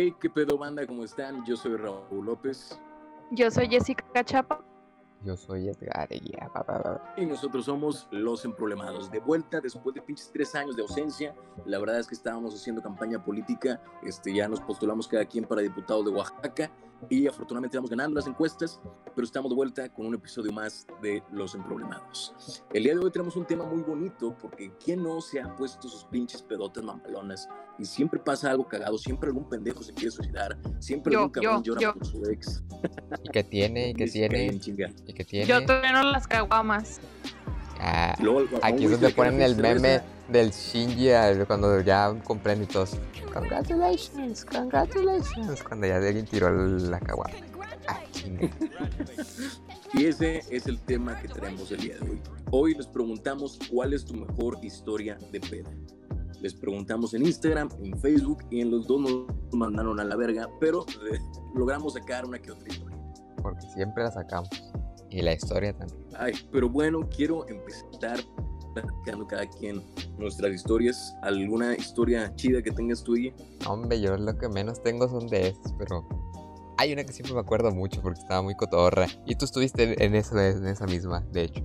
Hey, qué pedo banda, ¿cómo están? Yo soy Raúl López. Yo soy Jessica Chapa. Yo soy Edgar. Y nosotros somos Los Emproblemados. De vuelta después de pinches tres años de ausencia. La verdad es que estábamos haciendo campaña política. Este, ya nos postulamos cada quien para diputado de Oaxaca. Y afortunadamente estamos ganando las encuestas. Pero estamos de vuelta con un episodio más de Los Emproblemados. El día de hoy tenemos un tema muy bonito. Porque ¿quién no se ha puesto sus pinches pedotas mamalonas? Y siempre pasa algo cagado. Siempre algún pendejo se quiere suicidar. Siempre Yo, algún cabrón yo, llora yo. por su ex. ¿Y qué tiene? ¿Y qué Sí, tiene? ¿Y qué tiene? Yo todavía no las caguamas. Ah, Luego, aquí es donde ponen el meme del Shinji al- cuando ya compren y todos. Congratulations, congratulations. Cuando ya alguien tiró la caguama. Ah. Y ese es el tema que traemos el día de hoy. Hoy les preguntamos cuál es tu mejor historia de peda. Les preguntamos en Instagram, en Facebook y en los dos nos mandaron a la verga, pero eh, logramos sacar una que otra historia. Porque siempre la sacamos. Y la historia también. Ay, pero bueno, quiero empezar platicando cada quien nuestras historias. ¿Alguna historia chida que tengas tú ahí? Hombre, yo lo que menos tengo son de estos, pero hay una que siempre me acuerdo mucho porque estaba muy cotorra. Y tú estuviste en, eso, en esa misma, de hecho.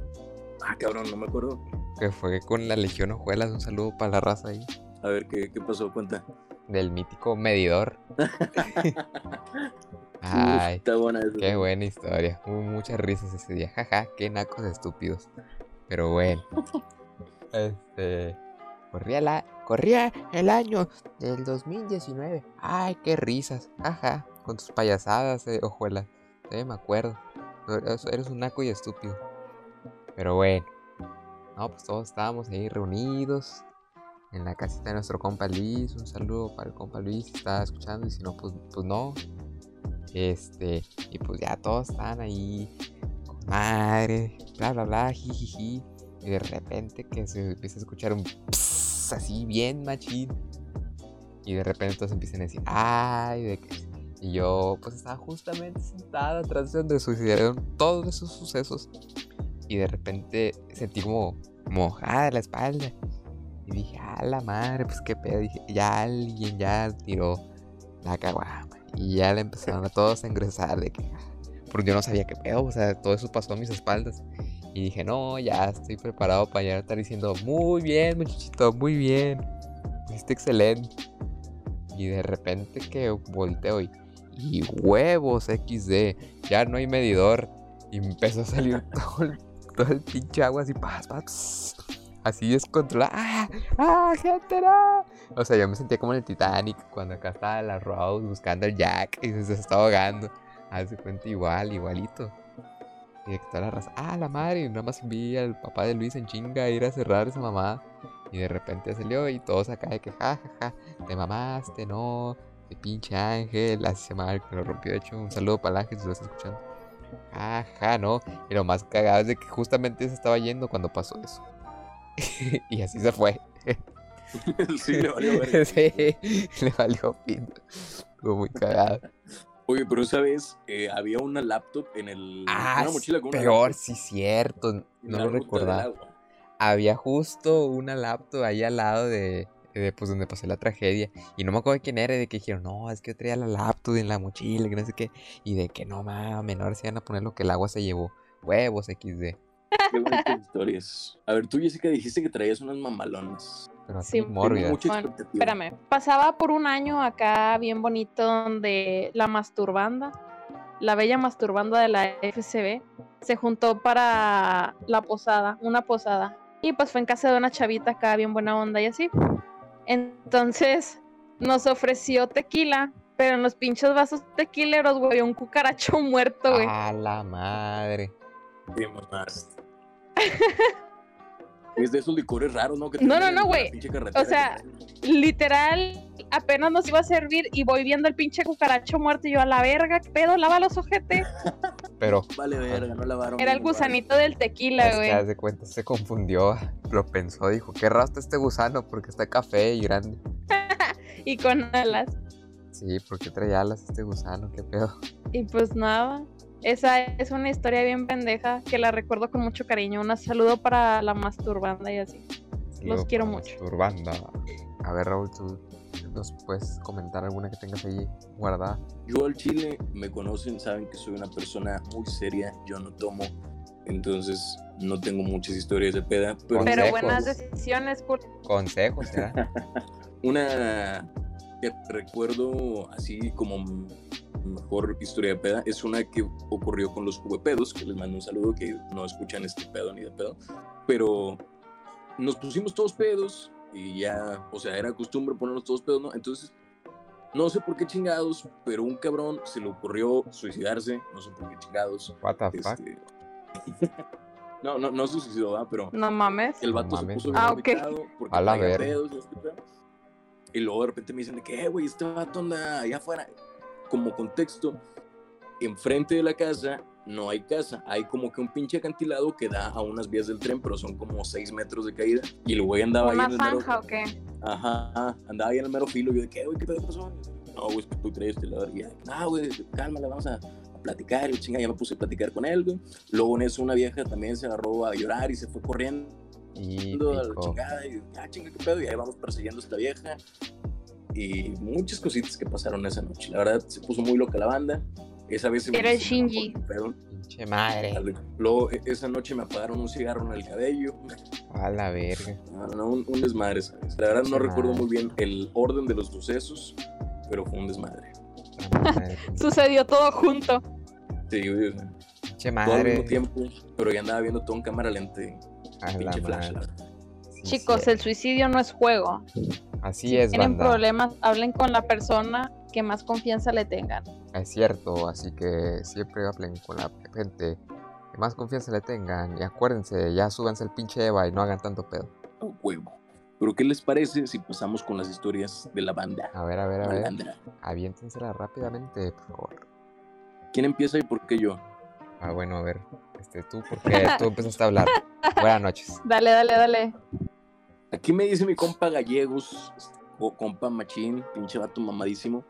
Ah, cabrón, no me acuerdo. Que fue con la Legión Ojuelas. Un saludo para la raza ahí. A ver, ¿qué, qué pasó? Cuenta. Del mítico medidor. Ay, está buena esa. qué buena historia. Hubo muchas risas ese día. Jaja, qué nacos estúpidos. Pero bueno. Este. Corría, la, corría el año del 2019. Ay, qué risas. Jaja. Con tus payasadas, eh, ojuelas. Sí, me acuerdo. Eres, un naco y estúpido. Pero bueno. No, pues todos estábamos ahí reunidos. En la casita de nuestro compa Luis. Un saludo para el compa Luis si estaba escuchando. Y si no, pues, pues no. Este. Y pues ya todos estaban ahí. Madre. Bla bla bla. Jijiji. Y de repente que se empieza a escuchar un pss, así bien machín. Y de repente todos empiezan a decir, ay. Y yo pues estaba justamente sentada atrás de donde sucedieron todos esos sucesos. Y de repente sentí como mojada la espalda. Y dije, a la madre, pues qué pedo. Dije, ya alguien ya tiró la caguama. Y ya le empezaron a todos a ingresar de que... Porque yo no sabía qué pedo, o sea, todo eso pasó a mis espaldas. Y dije, no, ya estoy preparado para ya estar diciendo, muy bien, muchachito, muy bien. Fuiste excelente. Y de repente que volteo y, huevos XD, ya no hay medidor. Y empezó a salir todo el, todo el pinche agua así, pas, pas, así descontrolado. ¡Ah! ¡Ah, gente, no! O sea, yo me sentía como en el Titanic cuando acá estaba la Rose buscando al Jack y se estaba ahogando. Hace cuenta igual, igualito. Y de que toda la raza, ah, la madre, y nada más vi al papá de Luis en chinga a ir a cerrar esa mamá. Y de repente salió y todos acá de que, ja, ja, ja, te mamaste, no, de pinche ángel, así se llama que lo rompió. De hecho, un saludo para el ángel si lo está escuchando. Ja, no. Y lo más cagado es de que justamente se estaba yendo cuando pasó eso. y así se fue. sí, le valió sí, le valió. Estuvo muy cagado. Oye, pero esa vez eh, había una laptop en el. Ah, una mochila con una peor, laptop sí, cierto. en No lo recordaba. había justo una laptop ahí al lado de, de, pues donde pasó la tragedia. Y no me acuerdo quién era, y de que dijeron, no, es que yo traía la laptop en la mochila, que no sé qué. Y de que no mames, menores se iban a poner lo que el agua se llevó. Huevos XD. Qué bonitas historias. A ver, tú, Jessica, dijiste que traías unas mamalonas. Pero Sí, Bueno, expectativa. Espérame, pasaba por un año acá bien bonito donde la masturbanda, la bella masturbanda de la FCB, se juntó para la posada, una posada. Y pues fue en casa de una chavita acá bien buena onda y así. Entonces nos ofreció tequila, pero en los pinchos vasos tequileros, güey, un cucaracho muerto, güey. A la madre. Mamaste. Es de esos licores raros, ¿no? Que No, no, no, güey. O sea, que- Literal, apenas nos iba a servir y voy viendo el pinche cucaracho muerto y yo a la verga, ¿qué pedo? Lava los ojetes. Pero Vale, verga, no lavaron. Era el gusanito del tequila, güey. haz de cuenta se confundió. Lo pensó, dijo, qué raro está este gusano porque está café y grande. Y con alas. Sí, porque traía alas este gusano, qué pedo. Y pues nada. Esa es una historia bien pendeja que la recuerdo con mucho cariño. Un saludo para la masturbanda y así. Los quiero mucho. Turbanda. A ver, Raúl, tú. ¿Nos puedes comentar alguna que tengas ahí guardada? Yo al chile me conocen, saben que soy una persona muy seria, yo no tomo, entonces no tengo muchas historias de peda, pero, buenas decisiones, Kurt. Consejos, ¿verdad? una que recuerdo así como mejor historia de peda es una que ocurrió con los juguepedos, que les mando un saludo, que no escuchan este pedo ni de pedo, pero nos pusimos todos pedos y ya, o sea, era costumbre ponernos todos pedos, ¿no? Entonces, no sé por qué chingados, pero un cabrón se le ocurrió suicidarse, no sé por qué chingados. What the fuck? este, no, no, no se suicidó, ¿verdad? Pero No mames. el No vato se mames. puso Ah, bien ok. agüitado porque A la pedos y este pedo. Y luego de repente me dicen de que, "Eh, güey, este vato anda allá afuera. Como contexto, enfrente de la casa no hay casa, hay como que un pinche acantilado que da a unas vías del tren, pero son como 6 metros de caída. Y el güey andaba ahí ¿Una en el mero... o qué? Ajá, andaba ahí en el mero filo. Y yo de que, "Eh, güey, ¿qué pedo pasó? No, güey, es que tú traes este lado. Y ya, no, güey, cálmala, vamos a, a platicar. Y chinga, ya me puse a platicar con él, güey. Luego en eso una vieja también se agarró a llorar y se fue corriendo Y a la chingada y ah, chinga, qué pedo. Y ahí vamos persiguiendo a esta vieja. Y muchas cositas que pasaron esa noche. La verdad, se puso muy loca la banda. Esa vez se me Era el Shinji. pedo. Pinche madre. Luego, e- esa noche me apagaron un cigarro en el cabello. A la verga. No, no, un, un desmadre, ¿sabes? La verdad, no Pinche recuerdo madre. muy bien el orden de los sucesos, pero fue un desmadre. Madre. Sucedió todo junto. Sí, güey, o sea, Pinche todo al mismo madre. tiempo, pero ya andaba viendo todo en cámara lenta. y A la flash, la madre. Chicos, sí. el suicidio no es juego. Así Si es, tienen banda. problemas, hablen con la persona que más confianza le tengan. Es cierto, así que siempre hablen con la gente que más confianza le tengan. Y acuérdense, ya súbanse el pinche Eva y no hagan tanto pedo. A huevo. Pero, ¿qué les parece si pasamos con las historias de la banda? A ver, a ver, a ver. Malandra? Aviéntensela rápidamente, por favor. ¿Quién empieza y por qué yo? Ah, bueno, a ver. Este, tú, porque tú empezaste a hablar. Buenas noches. Dale, dale, dale. Aquí me dice mi compa Gallegos, o compa Machín, pinche vato mamadísimo,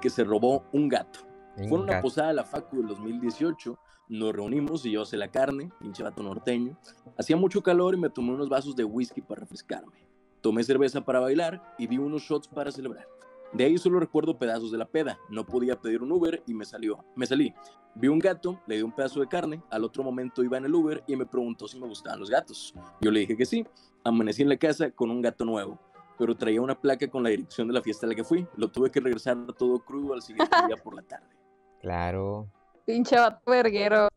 que se robó un gato. Fue en una posada de la Facu del 2018. Nos reunimos y yo hice la carne, pinche vato norteño. Hacía mucho calor y me tomé unos vasos de whisky para refrescarme. Tomé cerveza para bailar y vi unos shots para celebrar. De ahí solo recuerdo pedazos de la peda. No podía pedir un Uber y me salió. Me salí. Vi un gato, le di un pedazo de carne. Al otro momento iba en el Uber y me preguntó si me gustaban los gatos. Yo le dije que sí. Amanecí en la casa con un gato nuevo, pero traía una placa con la dirección de la fiesta a la que fui. Lo tuve que regresar todo crudo al siguiente día por la tarde. Claro. Pinche vato verguero.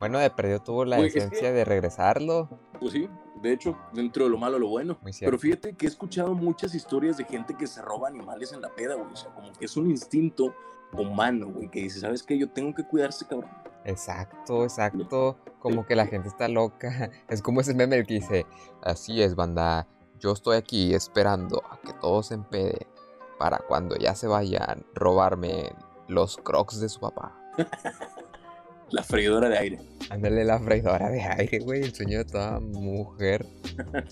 Bueno, de perdido tuvo la Güey, es que- decencia de regresarlo. Pues sí, de hecho, dentro de lo malo, lo bueno. Muy cierto. Pero fíjate que he escuchado muchas historias de gente que se roba animales en la peda, güey. O sea, como que es un instinto humano, güey, que dice, ¿sabes qué? Yo tengo que cuidarse, cabrón. Exacto, exacto. Como que la gente está loca. Es como ese meme el que dice, así es, banda. Yo estoy aquí esperando a que todos se empeden para cuando ya se vayan robarme los crocs de su papá. La freidora de aire. Ándale la freidora de aire, güey. El sueño de toda mujer.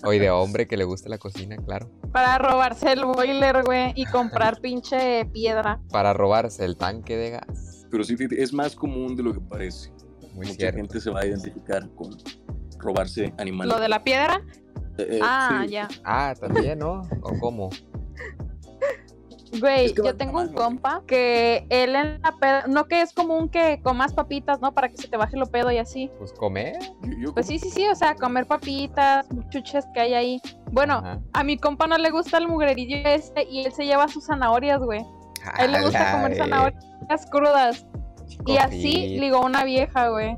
O de hombre que le gusta la cocina, claro. Para robarse el boiler, güey, y comprar pinche piedra. Para robarse el tanque de gas. Pero sí, es más común de lo que parece. Muy Mucha cierto. gente se va a identificar con robarse animales. Lo de la piedra. Eh, eh, Ah, sí. ya. Ah, también, ¿no? ¿O cómo? Güey, Es que va yo tengo un mano, compa que él en la peda, no que es común que comas papitas, ¿no? Para que se te baje lo pedo y así. Pues comer. Pues sí, sí, sí, o sea, comer papitas, chuches que hay ahí. Bueno, Ajá. a mi compa no le gusta el mugrerillo este y él se lleva sus zanahorias, güey. A él le gusta comer vez. Crudas. Y así ligó una vieja, güey.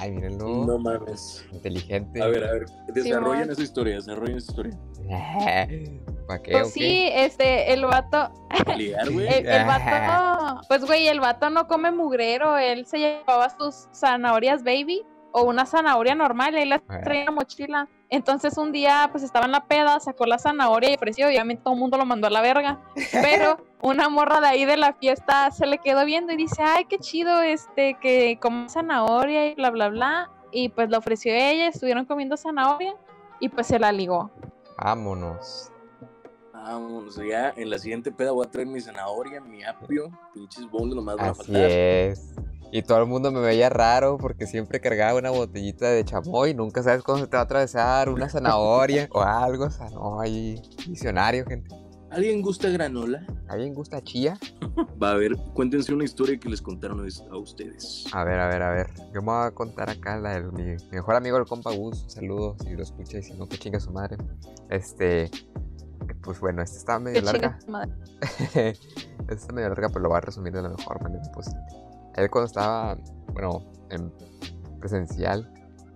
Ay, mírenlo. No mames. Inteligente. A ver, a ver, desarrollen Simón. esa historia, desarrollen esa historia. ¿Para qué? Pues sí, este, el vato, Ligar, güey. el, el vato, pues güey, el vato no come mugrero, él se llevaba sus zanahorias baby o una zanahoria normal, él las traía en la mochila. Entonces un día, pues estaba en la peda, sacó la zanahoria y ofreció, obviamente todo el mundo lo mandó a la verga. Pero una morra de ahí de la fiesta se le quedó viendo y dice, ay, qué chido, este, que come zanahoria y bla, bla, bla. Y pues le ofreció a ella, estuvieron comiendo zanahoria y pues se la ligó. Vámonos. Vámonos, ya en la siguiente peda voy a traer mi zanahoria, mi apio, pinches bones nomás van a Así faltar. es. Y todo el mundo me veía raro porque siempre cargaba una botellita de chamoy. Nunca sabes cuándo se te va a atravesar una zanahoria o algo. O sea, no, hay visionario, gente. ¿Alguien gusta granola? ¿Alguien gusta chía? Va a ver, cuéntense una historia que les contaron a ustedes. A ver, a ver, a ver. Yo me voy a contar acá la de mi, mejor amigo, el compa Gus. Un saludo si lo escucha y si no, que chinga su madre. Este. Pues bueno, esta está medio larga. esta está medio larga, pero lo voy a resumir de la mejor manera posible. Él cuando estaba, bueno, en presencial,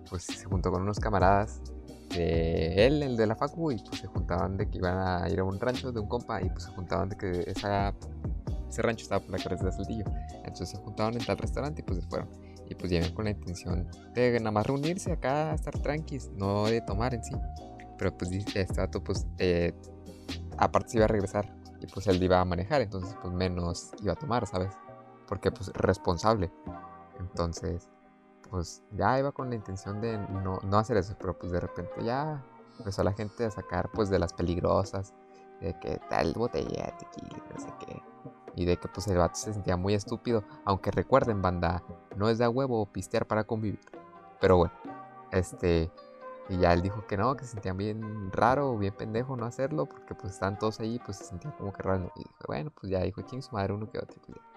pues se juntó con unos camaradas de él, el de la facu, y pues se juntaban de que iban a ir a un rancho de un compa y pues se juntaban de que ese rancho estaba por la carretera de Saltillo. Entonces se juntaban en tal restaurante y pues se fueron. Y pues llegan con la intención de nada más reunirse acá, estar tranquis, no de tomar en sí. Pero pues este dato pues eh, aparte se iba a regresar y pues él iba a manejar, entonces pues menos iba a tomar, ¿sabes? Porque pues responsable. Entonces pues ya iba con la intención de no, no, hacer eso, pero pues de repente ya empezó la gente a sacar pues de las peligrosas, de que tal botella de tequila, no sé qué. Y de que pues el vato se sentía muy estúpido, aunque recuerden banda, no es de a huevo pistear para convivir. Pero bueno, este, y ya él dijo que no, que se sentía bien raro bien pendejo no hacerlo, porque pues están todos ahí, pues se sentía como que raro. Y dijo, bueno, pues ya dijo, ¿quién su madre uno que otro? Pues ya.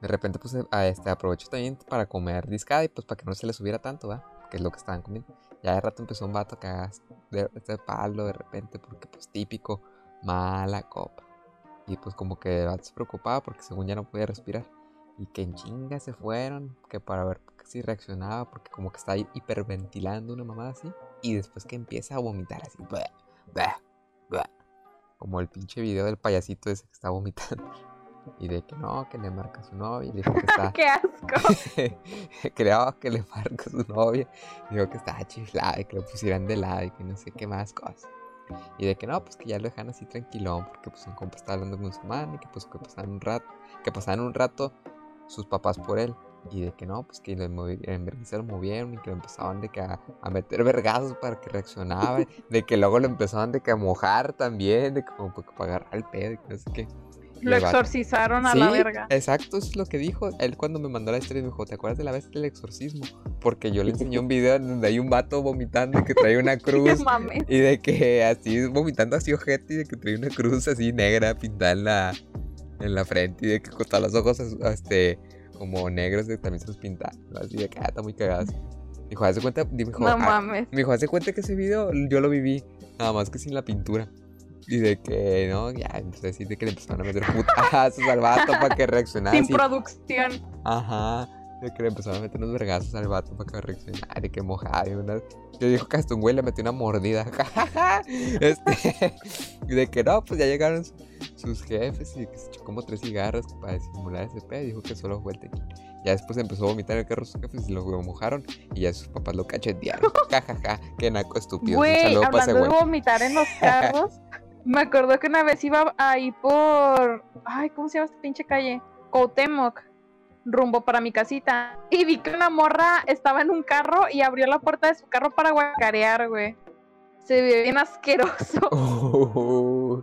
De repente, pues, a este, aprovecho también para comer discada y pues para que no se le subiera tanto, ¿va? Que es lo que estaban comiendo. Ya de rato empezó un vato que haga de, este palo de repente, porque pues típico, mala copa. Y pues como que el vato se preocupaba porque según ya no podía respirar. Y que en chinga se fueron, que para ver si reaccionaba, porque como que está hiperventilando una mamada así. Y después que empieza a vomitar así, como el pinche video del payasito ese que está vomitando. Y de que no, que le marca a su novia. Y dijo que está. ¡Qué asco! Creo que le marca a su novia. Dijo que estaba chiflada y que lo pusieran de lado y que no sé qué más cosas. Y de que no, pues que ya lo dejan así tranquilón. Porque pues un compa estaba hablando con su madre. Y que pues que pasaban un rato. Que pasaban un rato sus papás por él. Y de que no, pues que en se lo movieron y que lo empezaban de que a, meter vergazos para que reaccionaba. de que luego lo empezaban de que a mojar también. De que como para agarrar el pedo y que no sé qué. Lo exorcizaron a la verga. Exacto, eso es lo que dijo. Él cuando me mandó la historia me dijo, ¿te acuerdas de la vez del exorcismo? Porque yo le enseñé un video donde hay un vato vomitando que trae una cruz. y de que así, vomitando así ojete y de que trae una cruz así negra pintada en la, en la frente y de que con todos los ojos este, como negros de, también se los pintaron. Así de que ah, está muy cagado. Dijo, hace cuenta, dijo, no ah", mames. Me dijo, hace cuenta que ese video yo lo viví, nada más que sin la pintura. Y de que, ¿no? Ya empecé a decir de que le empezaron a meter putazos al vato para que reaccionara. Sin producción. Ajá. De que le empezaron a meter unos vergazos al vato para que reaccionara. De que mojara. Y una... Yo dijo que hasta un güey le metió una mordida. este... y de que no, pues ya llegaron sus jefes y que se echó como tres cigarros para disimular ese pedo. Dijo que solo fue el tequila. Ya después empezó a vomitar el carro sus jefes y lo mojaron. Y ya sus papás lo cachetearon. Jajaja, ja, ja, qué naco estúpido. Güey, hablando de vomitar en los carros. Me acuerdo que una vez iba ahí por. Ay, ¿cómo se llama esta pinche calle? Coutemoc, rumbo para mi casita. Y vi que una morra estaba en un carro y abrió la puerta de su carro para guacarear, güey. Se ve bien asqueroso. Oh,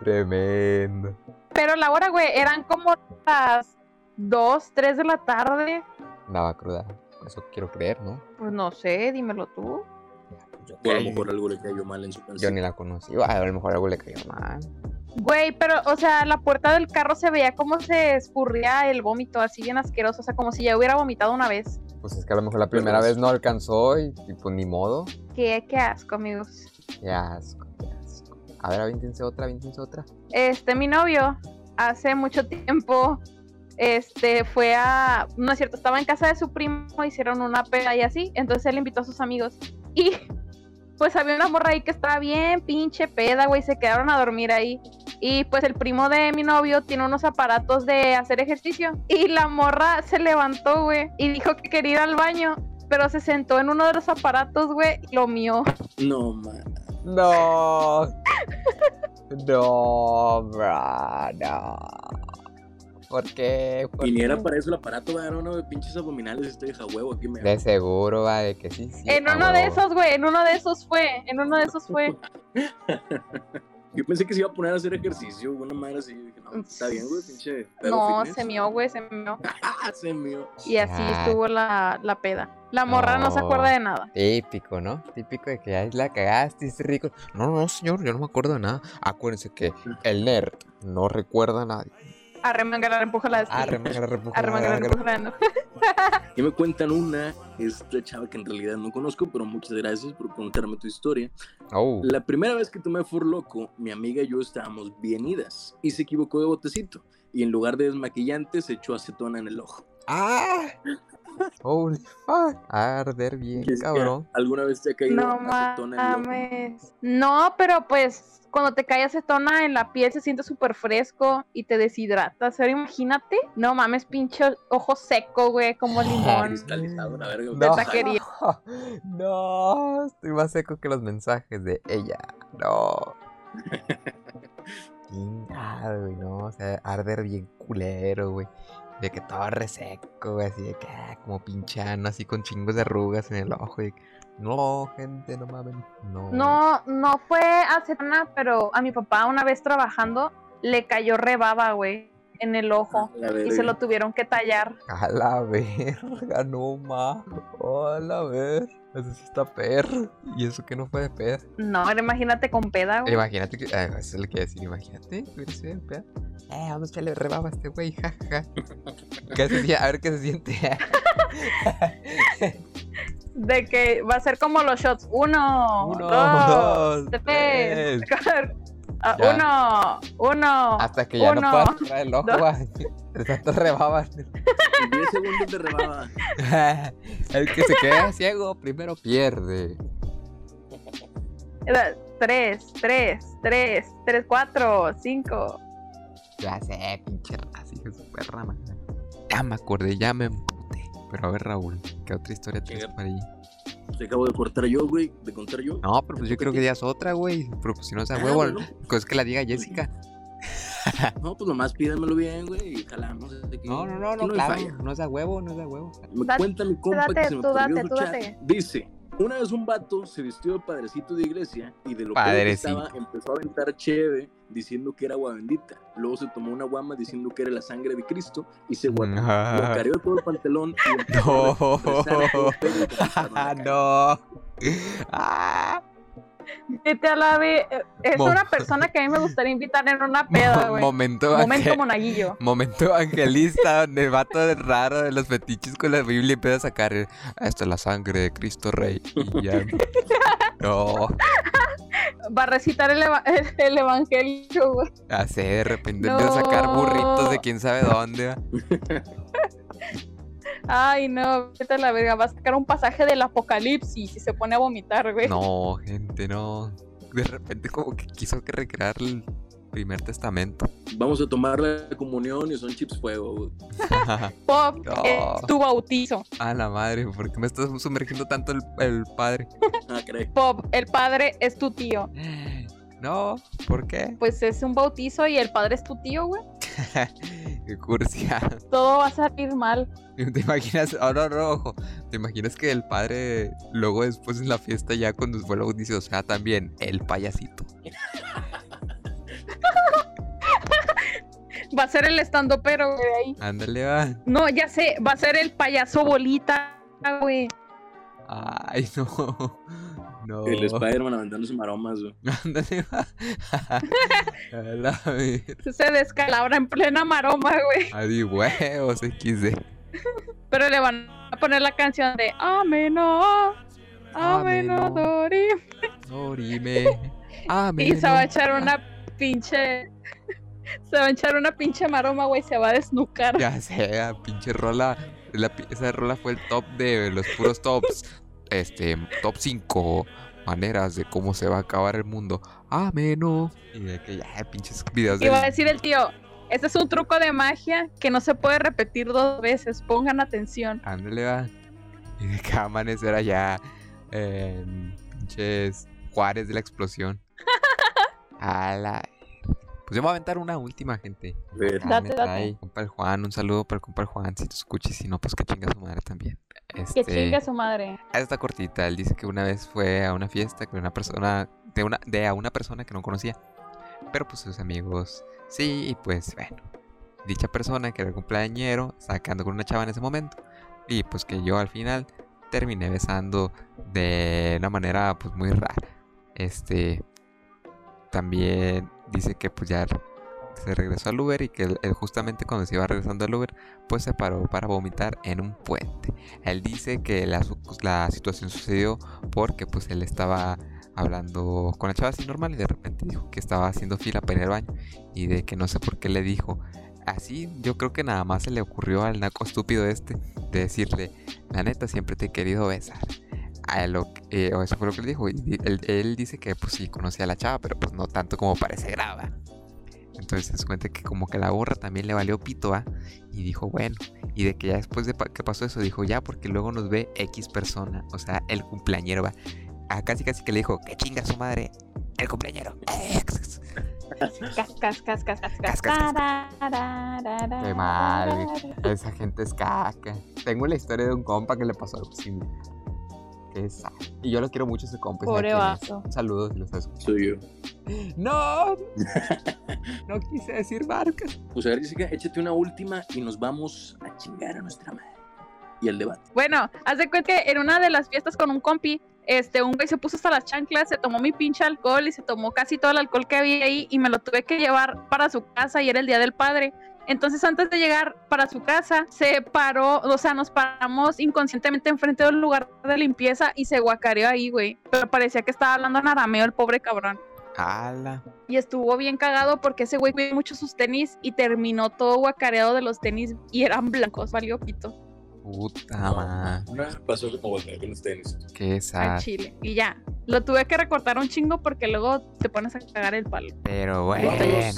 tremendo. Pero la hora, güey, eran como las 2, 3 de la tarde. Nada cruda. Eso quiero creer, ¿no? Pues no sé, dímelo tú. O a lo mejor algo le cayó mal en su canción. Yo ni la conocí. A lo mejor algo le cayó mal. Güey, pero, o sea, la puerta del carro se veía como se escurría el vómito, así bien asqueroso. O sea, como si ya hubiera vomitado una vez. Pues es que a lo mejor la primera vez no alcanzó y, pues ni modo. Qué, qué asco, amigos. Qué asco, qué asco. A ver, avíntense otra, avíntense otra. Este, mi novio, hace mucho tiempo, este, fue a. No es cierto, estaba en casa de su primo, hicieron una peda y así. Entonces él invitó a sus amigos. Y pues había una morra ahí que estaba bien pinche peda, güey, se quedaron a dormir ahí. Y pues el primo de mi novio tiene unos aparatos de hacer ejercicio. Y la morra se levantó, güey, y dijo que quería ir al baño. Pero se sentó en uno de los aparatos, güey, y lo mío. No, man. No. no, bro, no. ¿Por qué? y ni era para eso el aparato, va, uno de pinches abdominales, estoy de huevo aquí me. De seguro, va, de que sí, sí. En uno de esos, güey, en uno de esos fue, en uno de esos fue. Yo pensé que se iba a poner a hacer ejercicio, una madre así. Dije, no, está bien, güey, pinche. No, fitness. se mió, güey, se mió. Ah, se mió. Y así Ah. estuvo la, la peda. La morra no. se acuerda de nada. Típico, ¿no? Típico de que ay, la cagaste, es rico. No, no, señor, yo no me acuerdo de nada. Acuérdense que el nerd no recuerda a nadie. Arremangar, empújala. Ah, remanga, repuja, Arremangar, remanga, empújala. Y me cuentan una, esta chava que en realidad no conozco, pero muchas gracias por contarme tu historia. Oh, La primera vez que tomé For Loco, mi amiga y yo estábamos bien idas y se equivocó de botecito. Y en lugar de desmaquillante se echó acetona en el ojo. ¡Ah! Holy fuck. Arder bien, cabrón. ¿Alguna vez te ha caído No acetona en el ojo? No, pero pues cuando te cae acetona en la piel se siente súper fresco y te deshidratas. Ahora imagínate. No mames, pinche ojo seco, güey, como limón. Cristalizado, la verga. De taquería. No, estoy más seco que los mensajes de ella. No. Chingado, güey, no. O sea, arder bien culero, güey. De que todo reseco, güey, así de que ah, como pinchano, así con chingos de arrugas en el ojo. y- No, gente, no mames. No. No, no fue acetona, pero a mi papá una vez trabajando le cayó rebaba, güey, en el ojo. Y se lo tuvieron que tallar. A la verga, no ma. Oh, a la verga. Eso sí está perro. Y eso que no fue de pedo. No, ahora imagínate con peda, güey. Imagínate que. ah, eso es lo que iba a decir. Imagínate. que hubiera sido de pedo. Eh, vamos a echarle rebaba a este güey, jaja. ¿Qué se siente? A ver qué se siente. De que va a ser como los shots. Uno, Uno, dos, dos, tres. Ah, Ya. uno, uno. Hasta que ya no uno, puedas cerrar el ojo. De tanto rebaba. En 10 segundos de rebaba. El que se queda ciego primero pierde. Tres, tres, tres, tres, cuatro, cinco. Ya sé, pinche raza, hijo de su perra madre. Ya me acordé, ya me. Pero a ver, Raúl, ¿qué otra historia tienes para ahí? Te acabo de cortar yo, güey. De contar yo. No, pero pues yo creo que digas otra, güey. Pero pues si no es a Ah, huevo, bueno. pues que la diga Jessica. No, pues nomás pídanmelo bien, güey. Y jalamos. aquí. No, no, no, no, claro. falla. No es a huevo, no es a huevo. Me Date- cuenta mi compa date, que se me tú date, tú date. Dice, una vez un vato se vistió de padrecito de iglesia y de lo que estaba empezó a aventar cheve diciendo que era agua bendita. Luego se tomó una guama diciendo que era la sangre de Cristo y se guardó. Lo Ah, careó todo el pantalón y empezó a todo el no. Ah, Vete a la ve- Es Mo- una persona que a mí me gustaría invitar en una peda, mo- güey. momento, Momento monaguillo. momento evangelista donde el vato de raro de los fetiches con la Biblia empieza a sacar el, esta es la sangre de Cristo Rey y ya no Va a recitar el, eva- el, el evangelio, güey. así de repente empieza a sacar burritos de quién sabe dónde. Ay, no, vete a la verga. Va a sacar un pasaje del apocalipsis y se pone a vomitar, güey. no gente no de repente como que quiso que recrear el primer testamento Vamos a tomar la comunión y son chips fuego. güey. Pop, No. es tu bautizo. a la madre ¿por qué me estás sumergiendo tanto el, el padre? Ah. Pop, el padre es tu tío. no ¿por qué? Pues es un bautizo y el padre es tu tío, güey. qué cursia Todo va a salir mal. ¿Te imaginas? Ahora no, ojo. ¿Te imaginas que el padre luego después en la fiesta ya cuando fue el bautizo, o sea, también el payasito? Va a ser el estando pero, güey. Ándale, va. No, ya sé, va a ser el payaso bolita, güey. Ay, no. No. El Spider-Man aventándose maromas, güey. Se descalabra en plena maroma, güey. Adi huevos XD. Pero le van a poner la canción de Ameno, Ameno, Ameno. Dori. Orime. Y se va a echar una pinche. Se va a echar una pinche maroma, güey. Se va a desnucar. Ya sea, pinche rola. la esa rola fue el top de los puros tops. Este, top 5 maneras de cómo se va a acabar el mundo. Ameno. Y de que ya, pinches videos Y va a de. decir el tío: Este es un truco de magia que no se puede repetir dos veces. Pongan atención. Ándale, va. Y de que amanecer allá en pinches Juárez de la explosión. A la. Pues yo me voy a aventar una última, gente. Ver. Date, date. compa el Juan, un saludo para el compa el Juan, si te escuchas, si no, pues que chinga su madre también. Que Este, chingue su madre. ah, Está cortita, él dice que una vez fue a una fiesta con una persona, de una, de a una persona que no conocía. pero pues sus amigos sí, y pues bueno, dicha persona que era el cumpleañero, sacando con una chava en ese momento, y pues que yo al final terminé besando de una manera pues muy rara. Este también dice que pues ya se regresó al Uber y que él, justamente cuando se iba regresando al Uber pues se paró para vomitar en un puente. Él dice que la, la situación sucedió porque pues él estaba hablando con la chava así normal y de repente dijo que estaba haciendo fila para ir al baño y de que no sé por qué le dijo así yo creo que nada más se le ocurrió al naco estúpido este de decirle la neta siempre te he querido besar a lo, eh, o eso fue lo que le dijo y él, dice que pues sí conocía a la chava pero pues no tanto como parece graba entonces se cuenta que como que la borra también le valió pito, ¿ah? Y dijo, bueno. Y de que ya después de que pasó eso, dijo, ya, porque luego nos ve X persona. O sea, el cumpleañero, va casi casi que le dijo, que chinga su madre, el cumpleañero. Cas, cas, cas, Qué mal. Esa gente es caca. Tengo la historia de un compa que le pasó algo similar. Y yo lo quiero mucho ese compa. Pobre vaso. Saludos, los Soy yo. No. no quise decir Marcas. Pues a ver, Jessica, échate una última y nos vamos a chingar a nuestra madre. Y el debate. Bueno, haz de cuenta que en una de las fiestas con un compi este, un güey se puso hasta las chanclas, se tomó mi pinche alcohol y se tomó casi todo el alcohol que había ahí y me lo tuve que llevar para su casa y era el día del padre. Entonces, antes de llegar para su casa, se paró, o sea, nos paramos inconscientemente enfrente del lugar de limpieza y se guacareó ahí, güey. Pero parecía que estaba hablando en arameo el pobre cabrón. ¡Hala! Y estuvo bien cagado porque ese güey cuidó mucho sus tenis y terminó todo guacareado de los tenis y eran blancos, valió pito. Puta madre. pasó como con los tenis. Qué sad. Chile. Y ya. Lo tuve que recortar un chingo porque luego te pones a cagar el palo. Pero bueno,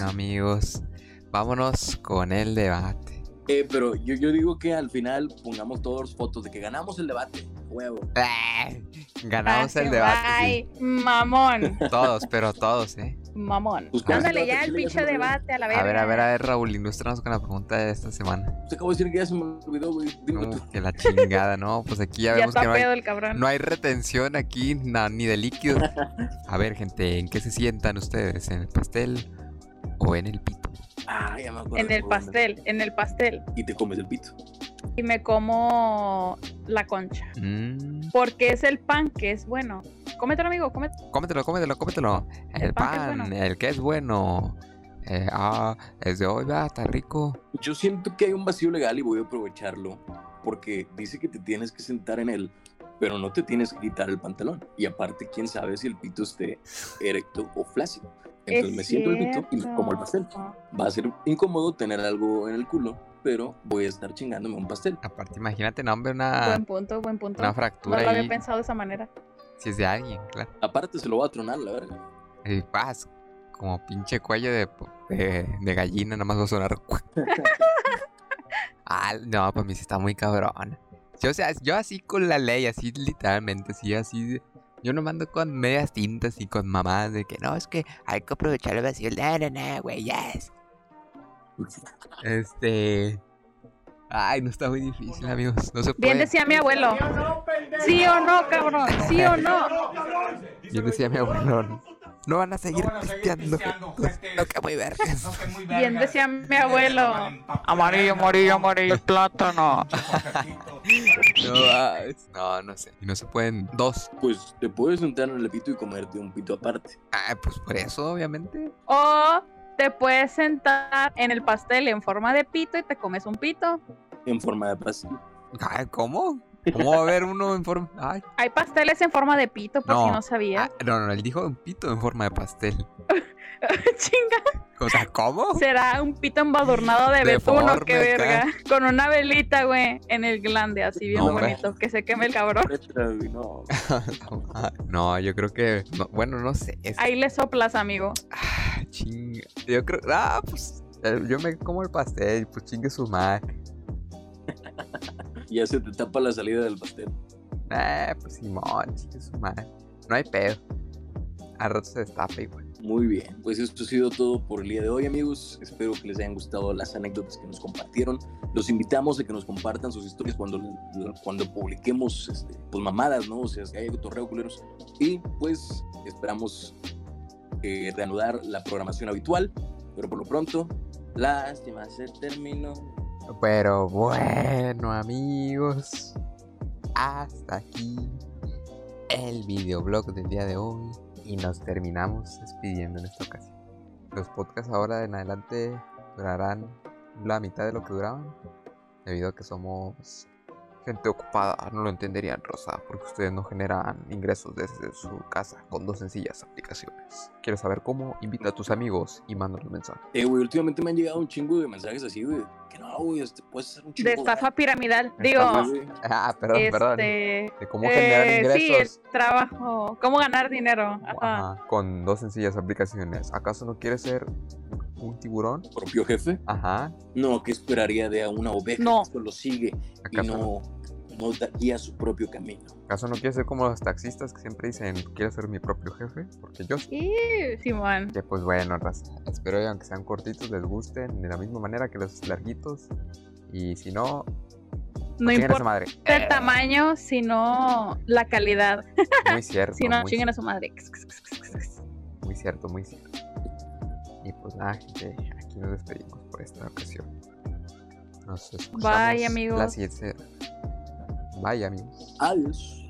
amigos. Vámonos con el debate. Eh, pero yo, yo digo que al final pongamos todos fotos de que ganamos el debate. Huevo. ganamos el debate. Ay, mamón. Todos, pero todos, ¿eh? Mamón. Pues Ándale ya el pinche debate a la vez. A ver, a ver, a ver, Raúl, ilústranos con la pregunta de esta semana. Te acabo de decir que ya se me olvidó, güey. que la chingada, ¿no? Pues aquí ya, vemos que no hay, el cabrón. no hay retención aquí, ni de líquido. A ver, gente, ¿en qué se sientan ustedes? ¿En el pastel o en el pito? Ah, ya me acuerdo. En el pastel, en el pastel. Y te comes el pito. Y me como la concha. Mm. Porque es el pan que es bueno. Cómetelo, amigo, cómetelo. Cómetelo, cómetelo, cómetelo. El, pan, el que es bueno. Eh, ah, es de hoy, va, está rico. Yo siento que hay un vacío legal y voy a aprovecharlo. Porque dice que te tienes que sentar en él, pero no te tienes que quitar el pantalón. Y aparte, quién sabe si el pito esté erecto o flácido. Entonces me siento el pito y me como el pastel. Va a ser incómodo tener algo en el culo, pero voy a estar chingándome un pastel. Aparte, imagínate, no, hombre, una. Buen punto, buen punto. Una fractura. No lo había pensado de esa manera. Si es de alguien, claro. Aparte, se lo va a tronar, la verdad. Y paz, como pinche cuello de, de, gallina, nada más va a sonar. ah, no, para mí sí está muy cabrón. Yo, o sea, yo así con la ley, así literalmente, así, así. Yo no mando con medias tintas y con mamás de que no, es que hay que aprovechar el vacío. No, no, no, güey, yes. Este. Ay, no está muy difícil, amigos. No se puede. Bien decía mi abuelo. Sí o no, cabrón. Sí o no. Bien decía mi abuelo. No van a seguir pisteando. No que muy vergas. Bien decía mi abuelo. Amarillo, amarillo, amarillo, plátano. No, no sé. Y no se pueden dos. Pues te puedes sentar en el pito y comerte un pito aparte. Ah, pues por eso, obviamente. O te puedes sentar en el pastel en forma de pito y te comes un pito. En forma de pastel. ¿Cómo? ¿Cómo va a haber uno en forma? Ay. Hay pasteles en forma de pito, por si no sabía. Ah, no, no, él dijo un pito en forma de pastel. Chinga. O sea, ¿cómo? Será un pito embadurnado de betuno, qué verga. Con una velita, güey, en el glande, así bien bonito. Que se queme el cabrón. No, yo creo que. bueno, no sé. Ahí le soplas, amigo. Ah, chinga. Yo creo. Ah, pues. Eh, yo me como el pastel, pues chingue su madre. Ya se te tapa la salida del pastel. Eh, pues Simón, su madre. No hay pedo. Al rato se destapa igual. Muy bien, pues esto ha sido todo por el día de hoy, amigos. Espero que les hayan gustado las anécdotas que nos compartieron. Los invitamos a que nos compartan sus historias cuando, cuando publiquemos este, pues mamadas, ¿no? O sea, que haya torreo culeros. Y pues esperamos eh, reanudar la programación habitual, pero por lo pronto, lástima, se terminó. Pero bueno, amigos, hasta aquí el videoblog del día de hoy y nos terminamos despidiendo en esta ocasión. Los podcasts ahora en adelante durarán la mitad de lo que duraban, debido a que somos gente ocupada. No lo entenderían, Rosa, porque ustedes no generan ingresos desde su casa con dos sencillas aplicaciones. ¿Quieres saber cómo? Invita a tus amigos y mándanos mensajes. Eh, güey, últimamente me han llegado un chingo de mensajes así, güey, que no, güey, este, puedes hacer un chingo. De estafa piramidal. Digo, Estafa. Ah, perdón, perdón. este, De cómo generar eh, sí, ingresos. el trabajo. ¿Cómo ganar dinero? Ajá. Ajá, con dos sencillas aplicaciones. ¿Acaso no quieres ser un tiburón? propio jefe. Ajá. No, que esperaría de a una oveja No. que solo sigue y ¿Acaso no? no, no da- guía su propio camino. ¿Acaso no quieres ser como los taxistas que siempre dicen, quiero ser mi propio jefe? Porque yo sí. Simón. Que pues bueno, raza. Espero que aunque sean cortitos les gusten de la misma manera que los larguitos. Y si no, No chinguen a su importa madre. el tamaño, sino la calidad. Muy cierto. Si no, chinguen a su madre. muy cierto, muy cierto. Y pues nada, gente, aquí nos despedimos por esta ocasión. Nos escuchamos Bye, amigos. La siguiente. Bye, amigos. Adiós.